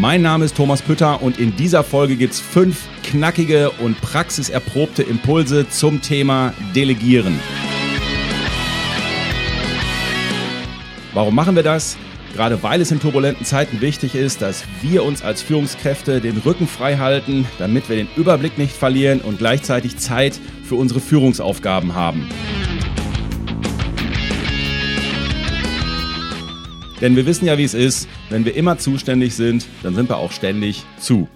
Mein Name ist Thomas Pütter und in dieser Folge gibt es fünf knackige und praxiserprobte Impulse zum Thema Delegieren. Warum machen wir das? Gerade weil es in turbulenten Zeiten wichtig ist, dass wir uns als Führungskräfte den Rücken frei halten, damit wir den Überblick nicht verlieren und gleichzeitig Zeit für unsere Führungsaufgaben haben. Denn wir wissen ja, wie es ist. Wenn wir immer zuständig sind, dann sind wir auch ständig zu.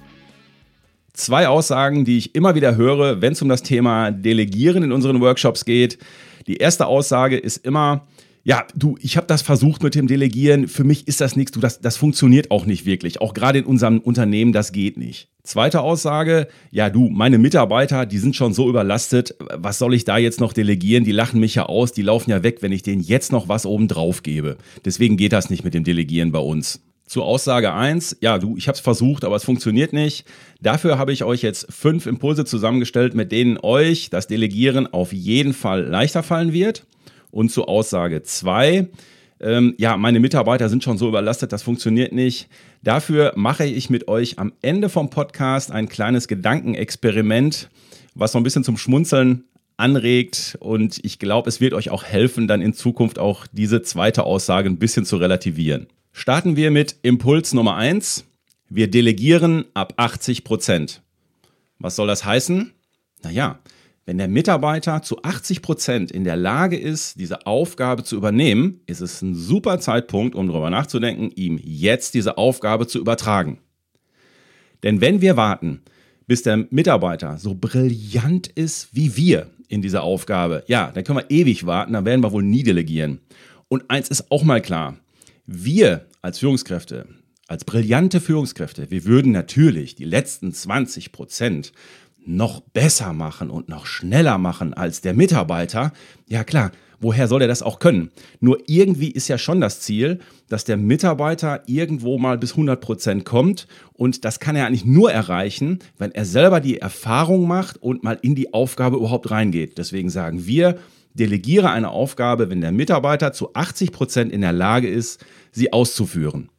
Zwei Aussagen, die ich immer wieder höre, wenn es um das Thema Delegieren in unseren Workshops geht. Die erste Aussage ist immer, ja, du, ich habe das versucht mit dem Delegieren. Für mich ist das nichts. Du, das, das funktioniert auch nicht wirklich. Auch gerade in unserem Unternehmen, das geht nicht. Zweite Aussage, ja, du, meine Mitarbeiter, die sind schon so überlastet. Was soll ich da jetzt noch delegieren? Die lachen mich ja aus, die laufen ja weg, wenn ich denen jetzt noch was oben drauf gebe. Deswegen geht das nicht mit dem Delegieren bei uns. Zur Aussage 1, ja, du, ich habe es versucht, aber es funktioniert nicht. Dafür habe ich euch jetzt fünf Impulse zusammengestellt, mit denen euch das Delegieren auf jeden Fall leichter fallen wird. Und zu Aussage 2, ähm, ja, meine Mitarbeiter sind schon so überlastet, das funktioniert nicht. Dafür mache ich mit euch am Ende vom Podcast ein kleines Gedankenexperiment, was so ein bisschen zum Schmunzeln anregt und ich glaube, es wird euch auch helfen, dann in Zukunft auch diese zweite Aussage ein bisschen zu relativieren. Starten wir mit Impuls Nummer 1. Wir delegieren ab 80 Prozent. Was soll das heißen? Naja, wenn der Mitarbeiter zu 80 Prozent in der Lage ist, diese Aufgabe zu übernehmen, ist es ein super Zeitpunkt, um darüber nachzudenken, ihm jetzt diese Aufgabe zu übertragen. Denn wenn wir warten, bis der Mitarbeiter so brillant ist wie wir in dieser Aufgabe, ja, dann können wir ewig warten, dann werden wir wohl nie delegieren. Und eins ist auch mal klar, wir als Führungskräfte, als brillante Führungskräfte, wir würden natürlich die letzten 20 Prozent noch besser machen und noch schneller machen als der Mitarbeiter, ja klar, woher soll er das auch können? Nur irgendwie ist ja schon das Ziel, dass der Mitarbeiter irgendwo mal bis 100 Prozent kommt und das kann er eigentlich nur erreichen, wenn er selber die Erfahrung macht und mal in die Aufgabe überhaupt reingeht. Deswegen sagen wir, delegiere eine Aufgabe, wenn der Mitarbeiter zu 80 Prozent in der Lage ist, sie auszuführen.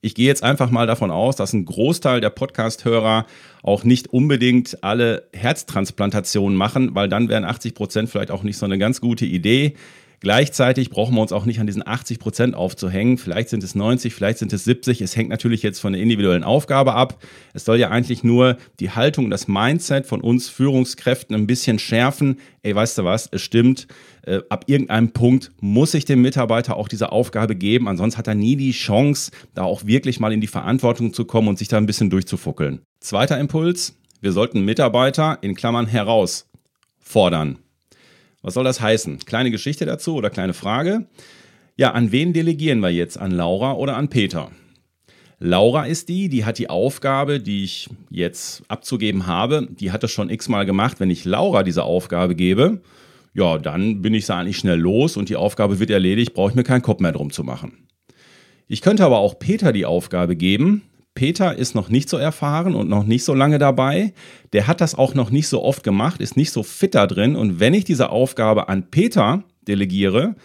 Ich gehe jetzt einfach mal davon aus, dass ein Großteil der Podcast-Hörer auch nicht unbedingt alle Herztransplantationen machen, weil dann wären 80 Prozent vielleicht auch nicht so eine ganz gute Idee. Gleichzeitig brauchen wir uns auch nicht an diesen 80 Prozent aufzuhängen. Vielleicht sind es 90, vielleicht sind es 70. Es hängt natürlich jetzt von der individuellen Aufgabe ab. Es soll ja eigentlich nur die Haltung, das Mindset von uns Führungskräften ein bisschen schärfen. Ey, weißt du was? Es stimmt. Äh, ab irgendeinem Punkt muss ich dem Mitarbeiter auch diese Aufgabe geben. Ansonsten hat er nie die Chance, da auch wirklich mal in die Verantwortung zu kommen und sich da ein bisschen durchzufuckeln. Zweiter Impuls. Wir sollten Mitarbeiter in Klammern herausfordern. Was soll das heißen? Kleine Geschichte dazu oder kleine Frage. Ja, an wen delegieren wir jetzt? An Laura oder an Peter? Laura ist die, die hat die Aufgabe, die ich jetzt abzugeben habe, die hat das schon x-mal gemacht. Wenn ich Laura diese Aufgabe gebe, ja, dann bin ich da eigentlich schnell los und die Aufgabe wird erledigt, brauche ich mir keinen Kopf mehr drum zu machen. Ich könnte aber auch Peter die Aufgabe geben, Peter ist noch nicht so erfahren und noch nicht so lange dabei. Der hat das auch noch nicht so oft gemacht, ist nicht so fit da drin. Und wenn ich diese Aufgabe an Peter delegiere,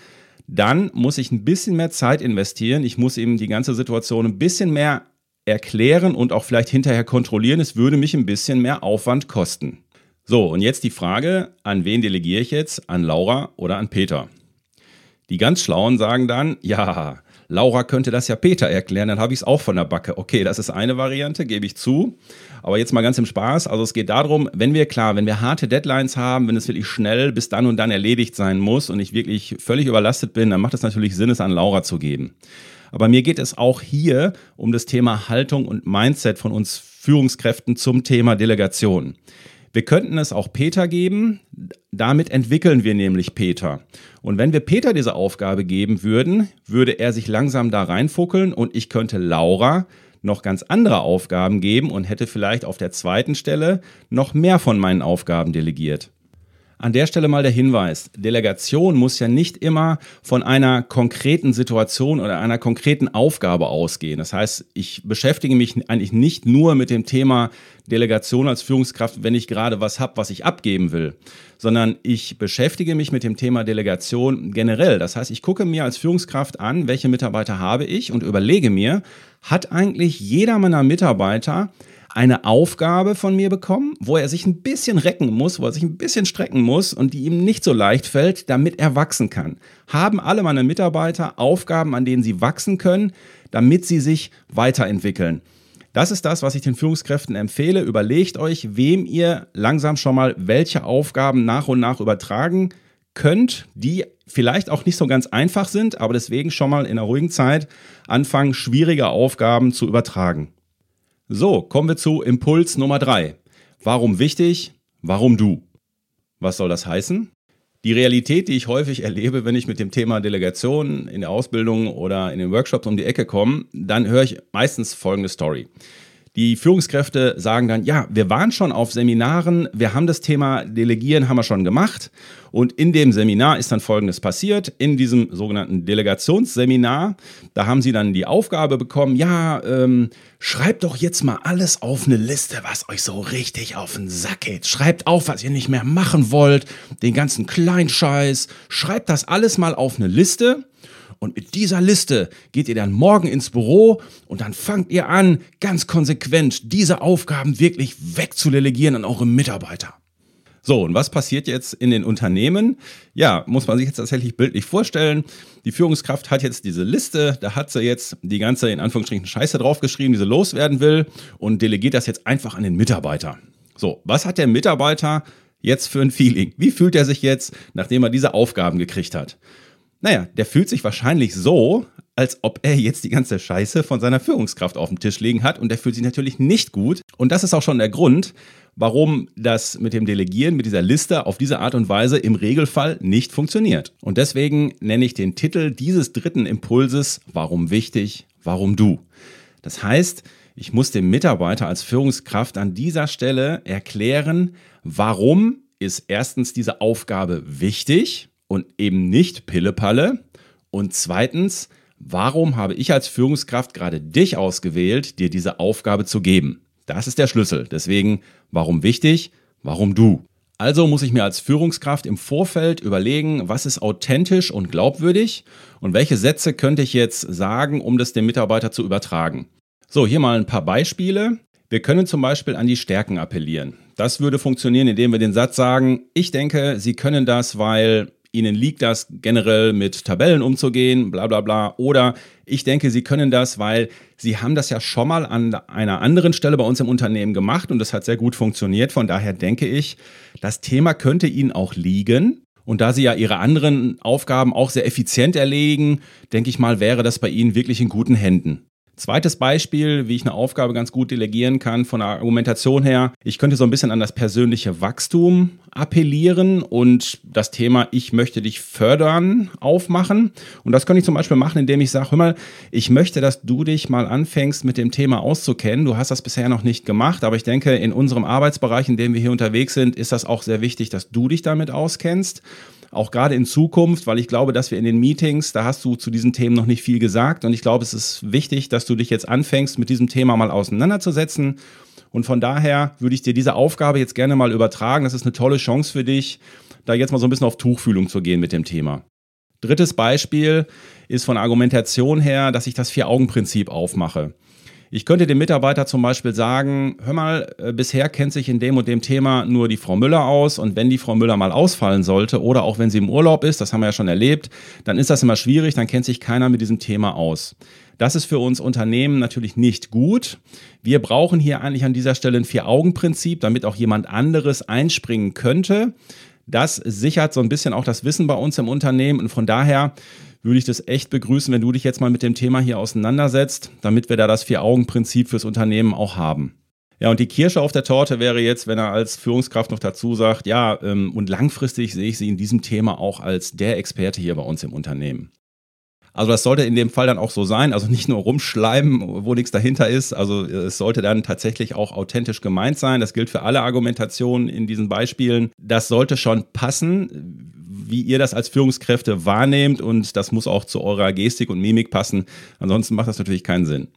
dann muss ich ein bisschen mehr Zeit investieren. Ich muss ihm die ganze Situation ein bisschen mehr erklären und auch vielleicht hinterher kontrollieren. Es würde mich ein bisschen mehr Aufwand kosten. So, und jetzt die Frage, an wen delegiere ich jetzt? An Laura oder an Peter? Die ganz Schlauen sagen dann, ja, Laura könnte das ja Peter erklären, dann habe ich es auch von der Backe. Okay, das ist eine Variante, gebe ich zu. Aber jetzt mal ganz im Spaß. Also es geht darum, wenn wir klar, wenn wir harte Deadlines haben, wenn es wirklich schnell bis dann und dann erledigt sein muss und ich wirklich völlig überlastet bin, dann macht es natürlich Sinn, es an Laura zu geben. Aber mir geht es auch hier um das Thema Haltung und Mindset von uns Führungskräften zum Thema Delegation. Wir könnten es auch Peter geben. Damit entwickeln wir nämlich Peter. Und wenn wir Peter diese Aufgabe geben würden, würde er sich langsam da reinfuckeln und ich könnte Laura noch ganz andere Aufgaben geben und hätte vielleicht auf der zweiten Stelle noch mehr von meinen Aufgaben delegiert. An der Stelle mal der Hinweis, Delegation muss ja nicht immer von einer konkreten Situation oder einer konkreten Aufgabe ausgehen. Das heißt, ich beschäftige mich eigentlich nicht nur mit dem Thema Delegation als Führungskraft, wenn ich gerade was habe, was ich abgeben will, sondern ich beschäftige mich mit dem Thema Delegation generell. Das heißt, ich gucke mir als Führungskraft an, welche Mitarbeiter habe ich und überlege mir, hat eigentlich jeder meiner Mitarbeiter eine Aufgabe von mir bekommen, wo er sich ein bisschen recken muss, wo er sich ein bisschen strecken muss und die ihm nicht so leicht fällt, damit er wachsen kann. Haben alle meine Mitarbeiter Aufgaben, an denen sie wachsen können, damit sie sich weiterentwickeln. Das ist das, was ich den Führungskräften empfehle. Überlegt euch, wem ihr langsam schon mal welche Aufgaben nach und nach übertragen könnt, die vielleicht auch nicht so ganz einfach sind, aber deswegen schon mal in einer ruhigen Zeit anfangen, schwierige Aufgaben zu übertragen. So, kommen wir zu Impuls Nummer drei. Warum wichtig? Warum du? Was soll das heißen? Die Realität, die ich häufig erlebe, wenn ich mit dem Thema Delegation in der Ausbildung oder in den Workshops um die Ecke komme, dann höre ich meistens folgende Story. Die Führungskräfte sagen dann, ja, wir waren schon auf Seminaren, wir haben das Thema Delegieren, haben wir schon gemacht. Und in dem Seminar ist dann Folgendes passiert. In diesem sogenannten Delegationsseminar, da haben sie dann die Aufgabe bekommen, ja, ähm, schreibt doch jetzt mal alles auf eine Liste, was euch so richtig auf den Sack geht. Schreibt auf, was ihr nicht mehr machen wollt, den ganzen Kleinscheiß. Schreibt das alles mal auf eine Liste. Und mit dieser Liste geht ihr dann morgen ins Büro und dann fangt ihr an, ganz konsequent diese Aufgaben wirklich wegzudelegieren an eure Mitarbeiter. So, und was passiert jetzt in den Unternehmen? Ja, muss man sich jetzt tatsächlich bildlich vorstellen. Die Führungskraft hat jetzt diese Liste, da hat sie jetzt die ganze, in Anführungsstrichen, Scheiße draufgeschrieben, die sie loswerden will und delegiert das jetzt einfach an den Mitarbeiter. So, was hat der Mitarbeiter jetzt für ein Feeling? Wie fühlt er sich jetzt, nachdem er diese Aufgaben gekriegt hat? Naja, der fühlt sich wahrscheinlich so, als ob er jetzt die ganze Scheiße von seiner Führungskraft auf dem Tisch liegen hat und der fühlt sich natürlich nicht gut. Und das ist auch schon der Grund, warum das mit dem Delegieren, mit dieser Liste auf diese Art und Weise im Regelfall nicht funktioniert. Und deswegen nenne ich den Titel dieses dritten Impulses Warum wichtig, warum du. Das heißt, ich muss dem Mitarbeiter als Führungskraft an dieser Stelle erklären, warum ist erstens diese Aufgabe wichtig und eben nicht Pillepalle? Und zweitens, warum habe ich als Führungskraft gerade dich ausgewählt, dir diese Aufgabe zu geben? Das ist der Schlüssel. Deswegen, warum wichtig? Warum du? Also muss ich mir als Führungskraft im Vorfeld überlegen, was ist authentisch und glaubwürdig und welche Sätze könnte ich jetzt sagen, um das dem Mitarbeiter zu übertragen. So, hier mal ein paar Beispiele. Wir können zum Beispiel an die Stärken appellieren. Das würde funktionieren, indem wir den Satz sagen, ich denke, Sie können das, weil Ihnen liegt das generell mit Tabellen umzugehen, bla bla bla. Oder ich denke, Sie können das, weil Sie haben das ja schon mal an einer anderen Stelle bei uns im Unternehmen gemacht und das hat sehr gut funktioniert. Von daher denke ich, das Thema könnte Ihnen auch liegen. Und da Sie ja Ihre anderen Aufgaben auch sehr effizient erledigen, denke ich mal, wäre das bei Ihnen wirklich in guten Händen. Zweites Beispiel, wie ich eine Aufgabe ganz gut delegieren kann von der Argumentation her. Ich könnte so ein bisschen an das persönliche Wachstum appellieren und das Thema Ich möchte dich fördern aufmachen. Und das könnte ich zum Beispiel machen, indem ich sage, hör mal, ich möchte, dass du dich mal anfängst, mit dem Thema auszukennen. Du hast das bisher noch nicht gemacht, aber ich denke, in unserem Arbeitsbereich, in dem wir hier unterwegs sind, ist das auch sehr wichtig, dass du dich damit auskennst auch gerade in Zukunft, weil ich glaube, dass wir in den Meetings, da hast du zu diesen Themen noch nicht viel gesagt und ich glaube, es ist wichtig, dass du dich jetzt anfängst, mit diesem Thema mal auseinanderzusetzen. Und von daher würde ich dir diese Aufgabe jetzt gerne mal übertragen. Das ist eine tolle Chance für dich, da jetzt mal so ein bisschen auf Tuchfühlung zu gehen mit dem Thema. Drittes Beispiel ist von Argumentation her, dass ich das Vier-Augen-Prinzip aufmache. Ich könnte dem Mitarbeiter zum Beispiel sagen, hör mal, äh, bisher kennt sich in dem und dem Thema nur die Frau Müller aus und wenn die Frau Müller mal ausfallen sollte oder auch wenn sie im Urlaub ist, das haben wir ja schon erlebt, dann ist das immer schwierig, dann kennt sich keiner mit diesem Thema aus. Das ist für uns Unternehmen natürlich nicht gut. Wir brauchen hier eigentlich an dieser Stelle ein Vier-Augen-Prinzip, damit auch jemand anderes einspringen könnte. Das sichert so ein bisschen auch das Wissen bei uns im Unternehmen und von daher würde ich das echt begrüßen, wenn du dich jetzt mal mit dem Thema hier auseinandersetzt, damit wir da das Vier-Augen-Prinzip fürs Unternehmen auch haben. Ja, und die Kirsche auf der Torte wäre jetzt, wenn er als Führungskraft noch dazu sagt, ja, ähm, und langfristig sehe ich sie in diesem Thema auch als der Experte hier bei uns im Unternehmen. Also das sollte in dem Fall dann auch so sein, also nicht nur rumschleimen, wo nichts dahinter ist. Also es sollte dann tatsächlich auch authentisch gemeint sein. Das gilt für alle Argumentationen in diesen Beispielen. Das sollte schon passen, wie ihr das als Führungskräfte wahrnehmt und das muss auch zu eurer Gestik und Mimik passen. Ansonsten macht das natürlich keinen Sinn.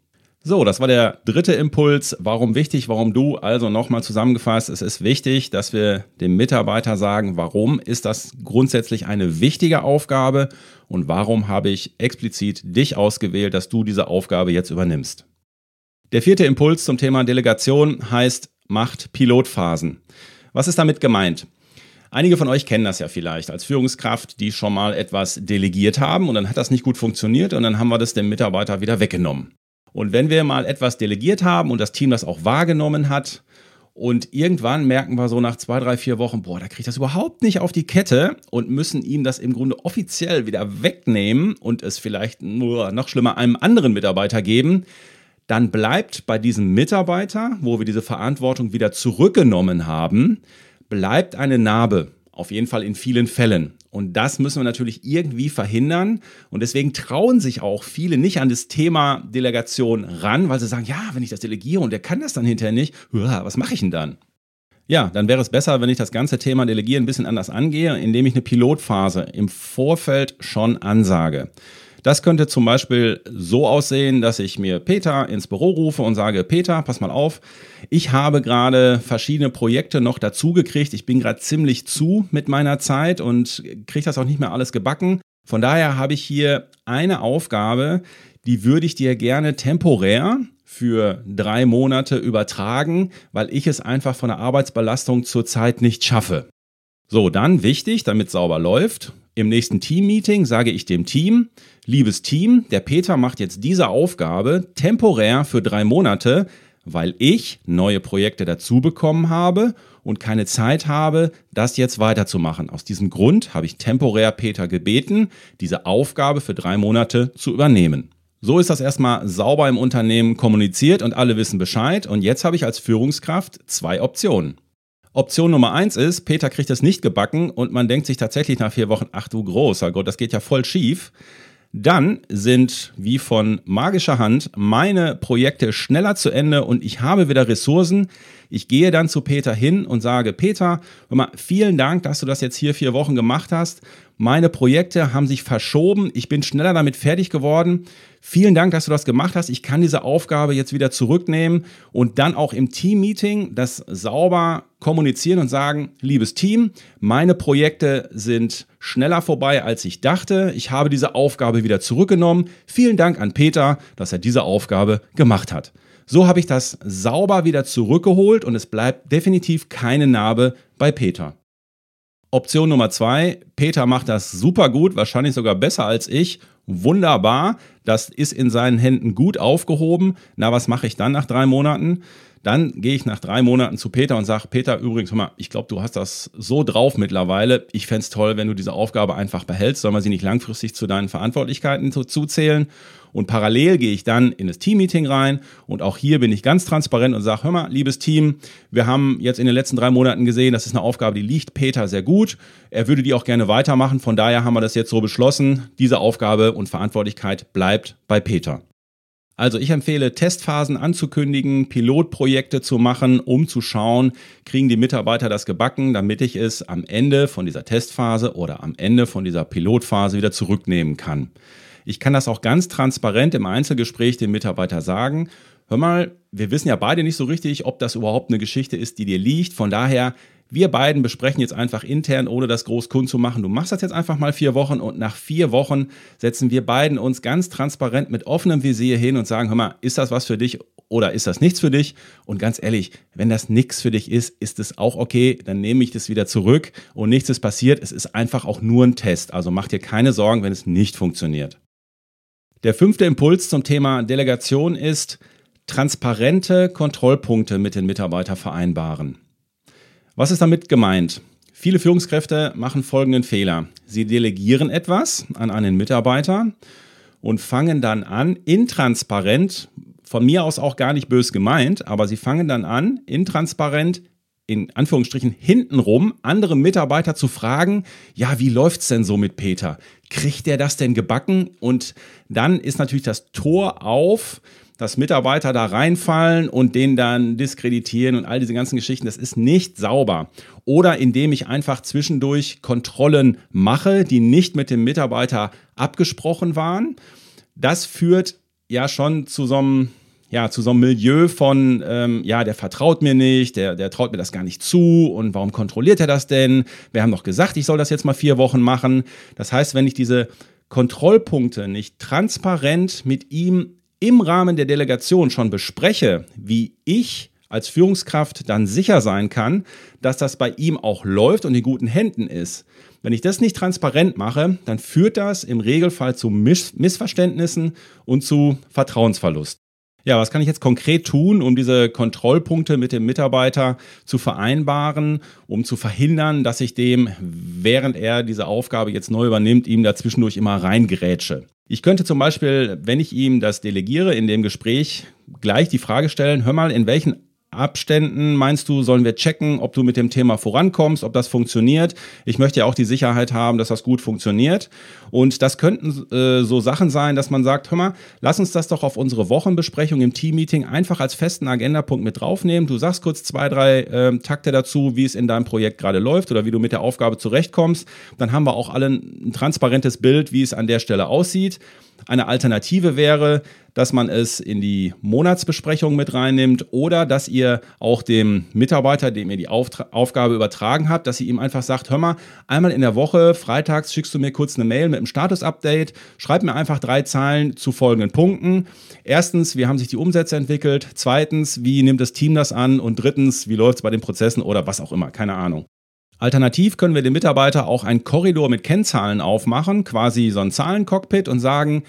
So, das war der dritte Impuls. Warum wichtig, warum du? Also nochmal zusammengefasst, es ist wichtig, dass wir dem Mitarbeiter sagen, warum ist das grundsätzlich eine wichtige Aufgabe und warum habe ich explizit dich ausgewählt, dass du diese Aufgabe jetzt übernimmst. Der vierte Impuls zum Thema Delegation heißt Macht Pilotphasen. Was ist damit gemeint? Einige von euch kennen das ja vielleicht als Führungskraft, die schon mal etwas delegiert haben und dann hat das nicht gut funktioniert und dann haben wir das dem Mitarbeiter wieder weggenommen. Und wenn wir mal etwas delegiert haben und das Team das auch wahrgenommen hat, und irgendwann merken wir so nach zwei, drei, vier Wochen, boah, da kriegt das überhaupt nicht auf die Kette und müssen ihm das im Grunde offiziell wieder wegnehmen und es vielleicht nur noch schlimmer einem anderen Mitarbeiter geben, dann bleibt bei diesem Mitarbeiter, wo wir diese Verantwortung wieder zurückgenommen haben, bleibt eine Narbe. Auf jeden Fall in vielen Fällen. Und das müssen wir natürlich irgendwie verhindern. Und deswegen trauen sich auch viele nicht an das Thema Delegation ran, weil sie sagen, ja, wenn ich das delegiere und der kann das dann hinterher nicht, was mache ich denn dann? Ja, dann wäre es besser, wenn ich das ganze Thema Delegieren ein bisschen anders angehe, indem ich eine Pilotphase im Vorfeld schon ansage. Das könnte zum Beispiel so aussehen, dass ich mir Peter ins Büro rufe und sage, Peter, pass mal auf, ich habe gerade verschiedene Projekte noch dazugekriegt. Ich bin gerade ziemlich zu mit meiner Zeit und kriege das auch nicht mehr alles gebacken. Von daher habe ich hier eine Aufgabe, die würde ich dir gerne temporär für drei Monate übertragen, weil ich es einfach von der Arbeitsbelastung zurzeit nicht schaffe. So, dann wichtig, damit sauber läuft. Im nächsten Team-Meeting sage ich dem Team, liebes Team, der Peter macht jetzt diese Aufgabe temporär für drei Monate, weil ich neue Projekte dazu bekommen habe und keine Zeit habe, das jetzt weiterzumachen. Aus diesem Grund habe ich temporär Peter gebeten, diese Aufgabe für drei Monate zu übernehmen. So ist das erstmal sauber im Unternehmen kommuniziert und alle wissen Bescheid. Und jetzt habe ich als Führungskraft zwei Optionen. Option Nummer eins ist, Peter kriegt es nicht gebacken und man denkt sich tatsächlich nach vier Wochen, ach du großer Gott, das geht ja voll schief. Dann sind wie von magischer Hand meine Projekte schneller zu Ende und ich habe wieder Ressourcen. Ich gehe dann zu Peter hin und sage, Peter, hör mal, vielen Dank, dass du das jetzt hier vier Wochen gemacht hast. Meine Projekte haben sich verschoben. Ich bin schneller damit fertig geworden. Vielen Dank, dass du das gemacht hast. Ich kann diese Aufgabe jetzt wieder zurücknehmen und dann auch im Team-Meeting das sauber kommunizieren und sagen, liebes Team, meine Projekte sind schneller vorbei, als ich dachte. Ich habe diese Aufgabe wieder zurückgenommen. Vielen Dank an Peter, dass er diese Aufgabe gemacht hat. So habe ich das sauber wieder zurückgeholt und es bleibt definitiv keine Narbe bei Peter. Option Nummer zwei, Peter macht das super gut, wahrscheinlich sogar besser als ich. Wunderbar, das ist in seinen Händen gut aufgehoben. Na, was mache ich dann nach drei Monaten? Dann gehe ich nach drei Monaten zu Peter und sage, Peter, übrigens, hör mal, ich glaube, du hast das so drauf mittlerweile. Ich fände es toll, wenn du diese Aufgabe einfach behältst. Soll man sie nicht langfristig zu deinen Verantwortlichkeiten zuzählen? Und parallel gehe ich dann in das Teammeeting rein und auch hier bin ich ganz transparent und sage, hör mal, liebes Team, wir haben jetzt in den letzten drei Monaten gesehen, das ist eine Aufgabe, die liegt Peter sehr gut. Er würde die auch gerne weitermachen. Von daher haben wir das jetzt so beschlossen. Diese Aufgabe und Verantwortlichkeit bleibt bei Peter. Also ich empfehle, Testphasen anzukündigen, Pilotprojekte zu machen, um zu schauen, kriegen die Mitarbeiter das gebacken, damit ich es am Ende von dieser Testphase oder am Ende von dieser Pilotphase wieder zurücknehmen kann. Ich kann das auch ganz transparent im Einzelgespräch dem Mitarbeiter sagen. Hör mal, wir wissen ja beide nicht so richtig, ob das überhaupt eine Geschichte ist, die dir liegt. Von daher wir beiden besprechen jetzt einfach intern, ohne das groß kund zu machen. Du machst das jetzt einfach mal vier Wochen und nach vier Wochen setzen wir beiden uns ganz transparent mit offenem Visier hin und sagen, hör mal, ist das was für dich oder ist das nichts für dich? Und ganz ehrlich, wenn das nichts für dich ist, ist es auch okay, dann nehme ich das wieder zurück und nichts ist passiert. Es ist einfach auch nur ein Test. Also mach dir keine Sorgen, wenn es nicht funktioniert. Der fünfte Impuls zum Thema Delegation ist, transparente Kontrollpunkte mit den Mitarbeitern vereinbaren. Was ist damit gemeint? Viele Führungskräfte machen folgenden Fehler. Sie delegieren etwas an einen Mitarbeiter und fangen dann an, intransparent, von mir aus auch gar nicht bös gemeint, aber sie fangen dann an, intransparent in Anführungsstrichen hintenrum andere Mitarbeiter zu fragen, ja, wie läuft's denn so mit Peter? Kriegt der das denn gebacken? Und dann ist natürlich das Tor auf, dass Mitarbeiter da reinfallen und den dann diskreditieren und all diese ganzen Geschichten. Das ist nicht sauber. Oder indem ich einfach zwischendurch Kontrollen mache, die nicht mit dem Mitarbeiter abgesprochen waren. Das führt ja schon zu so einem ja, zu so einem Milieu von, ähm, ja, der vertraut mir nicht, der, der traut mir das gar nicht zu und warum kontrolliert er das denn? Wir haben doch gesagt, ich soll das jetzt mal vier Wochen machen. Das heißt, wenn ich diese Kontrollpunkte nicht transparent mit ihm im Rahmen der Delegation schon bespreche, wie ich als Führungskraft dann sicher sein kann, dass das bei ihm auch läuft und in guten Händen ist. Wenn ich das nicht transparent mache, dann führt das im Regelfall zu Miss Missverständnissen und zu Vertrauensverlust. Ja, was kann ich jetzt konkret tun, um diese Kontrollpunkte mit dem Mitarbeiter zu vereinbaren, um zu verhindern, dass ich dem, während er diese Aufgabe jetzt neu übernimmt, ihm dazwischendurch immer reingrätsche? Ich könnte zum Beispiel, wenn ich ihm das delegiere, in dem Gespräch gleich die Frage stellen, hör mal, in welchen Abständen meinst du, sollen wir checken, ob du mit dem Thema vorankommst, ob das funktioniert? Ich möchte ja auch die Sicherheit haben, dass das gut funktioniert. Und das könnten äh, so Sachen sein, dass man sagt, hör mal, lass uns das doch auf unsere Wochenbesprechung im Teammeeting einfach als festen Agendapunkt mit draufnehmen. Du sagst kurz zwei, drei äh, Takte dazu, wie es in deinem Projekt gerade läuft oder wie du mit der Aufgabe zurechtkommst. Dann haben wir auch alle ein transparentes Bild, wie es an der Stelle aussieht. Eine Alternative wäre, dass man es in die Monatsbesprechung mit reinnimmt oder dass ihr auch dem Mitarbeiter, dem ihr die Auftra Aufgabe übertragen habt, dass ihr ihm einfach sagt, hör mal, einmal in der Woche, freitags schickst du mir kurz eine Mail mit einem Status-Update, schreib mir einfach drei Zahlen zu folgenden Punkten. Erstens, wie haben sich die Umsätze entwickelt? Zweitens, wie nimmt das Team das an? Und drittens, wie läuft es bei den Prozessen oder was auch immer? Keine Ahnung. Alternativ können wir dem Mitarbeiter auch einen Korridor mit Kennzahlen aufmachen, quasi so ein Zahlencockpit und sagen,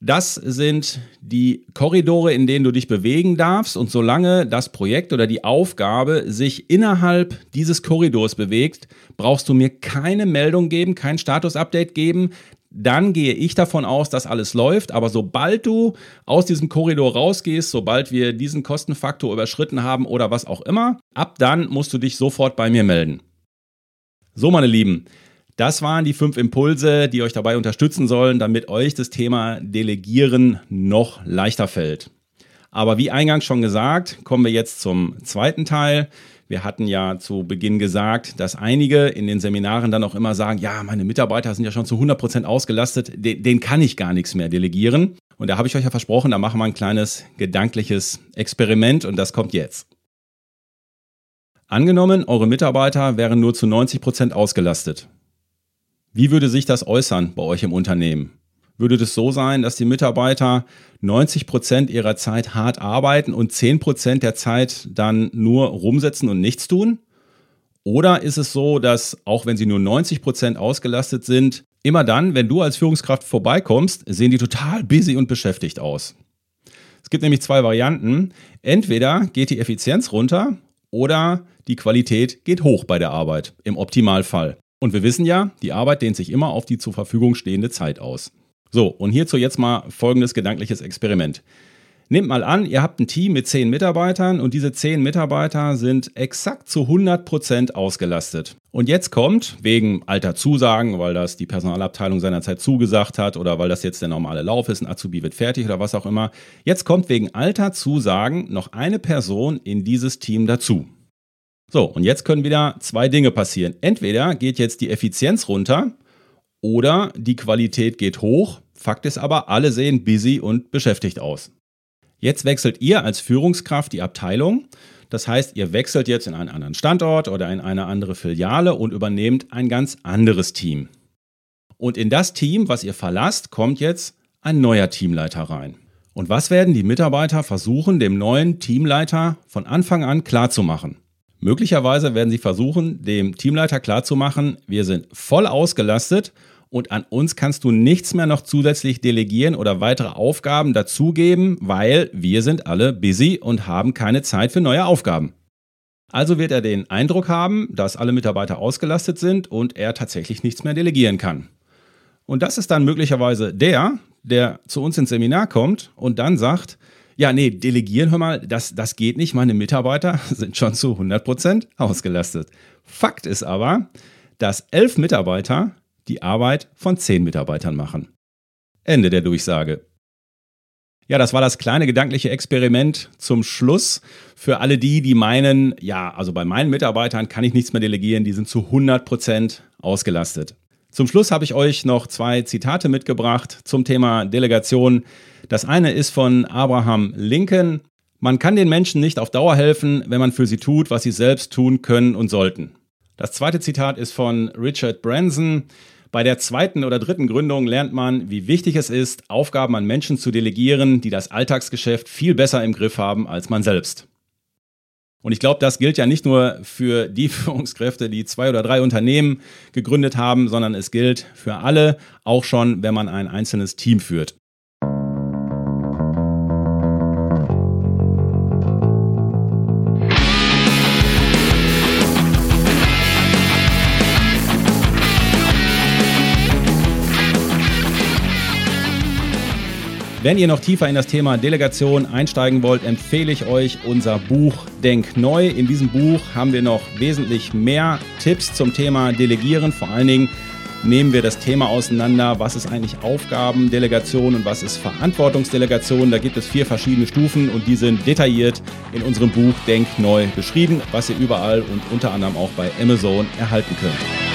das sind die Korridore, in denen du dich bewegen darfst. Und solange das Projekt oder die Aufgabe sich innerhalb dieses Korridors bewegt, brauchst du mir keine Meldung geben, kein Status-Update geben. Dann gehe ich davon aus, dass alles läuft. Aber sobald du aus diesem Korridor rausgehst, sobald wir diesen Kostenfaktor überschritten haben oder was auch immer, ab dann musst du dich sofort bei mir melden. So, meine Lieben, das waren die fünf Impulse, die euch dabei unterstützen sollen, damit euch das Thema Delegieren noch leichter fällt. Aber wie eingangs schon gesagt, kommen wir jetzt zum zweiten Teil. Wir hatten ja zu Beginn gesagt, dass einige in den Seminaren dann auch immer sagen, ja, meine Mitarbeiter sind ja schon zu 100 Prozent ausgelastet, den, den kann ich gar nichts mehr delegieren. Und da habe ich euch ja versprochen, da machen wir ein kleines gedankliches Experiment und das kommt jetzt. Angenommen, eure Mitarbeiter wären nur zu 90 Prozent ausgelastet. Wie würde sich das äußern bei euch im Unternehmen? Würde es so sein, dass die Mitarbeiter 90 Prozent ihrer Zeit hart arbeiten und 10 Prozent der Zeit dann nur rumsetzen und nichts tun? Oder ist es so, dass auch wenn sie nur 90 Prozent ausgelastet sind, immer dann, wenn du als Führungskraft vorbeikommst, sehen die total busy und beschäftigt aus? Es gibt nämlich zwei Varianten. Entweder geht die Effizienz runter oder die Qualität geht hoch bei der Arbeit, im Optimalfall. Und wir wissen ja, die Arbeit dehnt sich immer auf die zur Verfügung stehende Zeit aus. So, und hierzu jetzt mal folgendes gedankliches Experiment. Nehmt mal an, ihr habt ein Team mit zehn Mitarbeitern und diese zehn Mitarbeiter sind exakt zu 100 Prozent ausgelastet. Und jetzt kommt, wegen alter Zusagen, weil das die Personalabteilung seinerzeit zugesagt hat oder weil das jetzt der normale Lauf ist, ein Azubi wird fertig oder was auch immer, jetzt kommt wegen alter Zusagen noch eine Person in dieses Team dazu. So, und jetzt können wieder zwei Dinge passieren. Entweder geht jetzt die Effizienz runter oder die Qualität geht hoch. Fakt ist aber, alle sehen busy und beschäftigt aus. Jetzt wechselt ihr als Führungskraft die Abteilung. Das heißt, ihr wechselt jetzt in einen anderen Standort oder in eine andere Filiale und übernehmt ein ganz anderes Team. Und in das Team, was ihr verlasst, kommt jetzt ein neuer Teamleiter rein. Und was werden die Mitarbeiter versuchen, dem neuen Teamleiter von Anfang an klarzumachen? Möglicherweise werden sie versuchen, dem Teamleiter klarzumachen, wir sind voll ausgelastet und an uns kannst du nichts mehr noch zusätzlich delegieren oder weitere Aufgaben dazugeben, weil wir sind alle busy und haben keine Zeit für neue Aufgaben. Also wird er den Eindruck haben, dass alle Mitarbeiter ausgelastet sind und er tatsächlich nichts mehr delegieren kann. Und das ist dann möglicherweise der, der zu uns ins Seminar kommt und dann sagt, Ja, nee, delegieren, hör mal, das, das geht nicht. Meine Mitarbeiter sind schon zu 100% ausgelastet. Fakt ist aber, dass elf Mitarbeiter die Arbeit von zehn Mitarbeitern machen. Ende der Durchsage. Ja, das war das kleine gedankliche Experiment zum Schluss für alle die, die meinen, ja, also bei meinen Mitarbeitern kann ich nichts mehr delegieren, die sind zu 100% ausgelastet. Zum Schluss habe ich euch noch zwei Zitate mitgebracht zum Thema Delegation. Das eine ist von Abraham Lincoln. Man kann den Menschen nicht auf Dauer helfen, wenn man für sie tut, was sie selbst tun können und sollten. Das zweite Zitat ist von Richard Branson. Bei der zweiten oder dritten Gründung lernt man, wie wichtig es ist, Aufgaben an Menschen zu delegieren, die das Alltagsgeschäft viel besser im Griff haben als man selbst. Und ich glaube, das gilt ja nicht nur für die Führungskräfte, die zwei oder drei Unternehmen gegründet haben, sondern es gilt für alle, auch schon, wenn man ein einzelnes Team führt. Wenn ihr noch tiefer in das Thema Delegation einsteigen wollt, empfehle ich euch unser Buch Denk Neu. In diesem Buch haben wir noch wesentlich mehr Tipps zum Thema Delegieren. Vor allen Dingen nehmen wir das Thema auseinander, was ist eigentlich Aufgabendelegation und was ist Verantwortungsdelegation. Da gibt es vier verschiedene Stufen und die sind detailliert in unserem Buch Denk Neu beschrieben, was ihr überall und unter anderem auch bei Amazon erhalten könnt.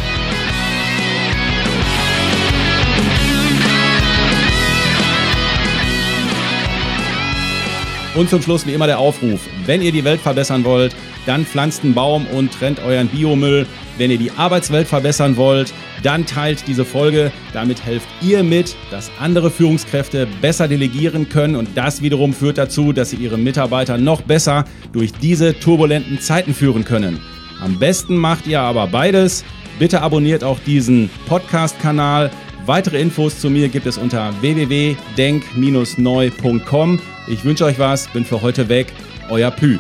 Und zum Schluss wie immer der Aufruf. Wenn ihr die Welt verbessern wollt, dann pflanzt einen Baum und trennt euren Biomüll. Wenn ihr die Arbeitswelt verbessern wollt, dann teilt diese Folge. Damit helft ihr mit, dass andere Führungskräfte besser delegieren können und das wiederum führt dazu, dass sie ihre Mitarbeiter noch besser durch diese turbulenten Zeiten führen können. Am besten macht ihr aber beides. Bitte abonniert auch diesen Podcast-Kanal. Weitere Infos zu mir gibt es unter www.denk-neu.com. Ich wünsche euch was, bin für heute weg. Euer Pü.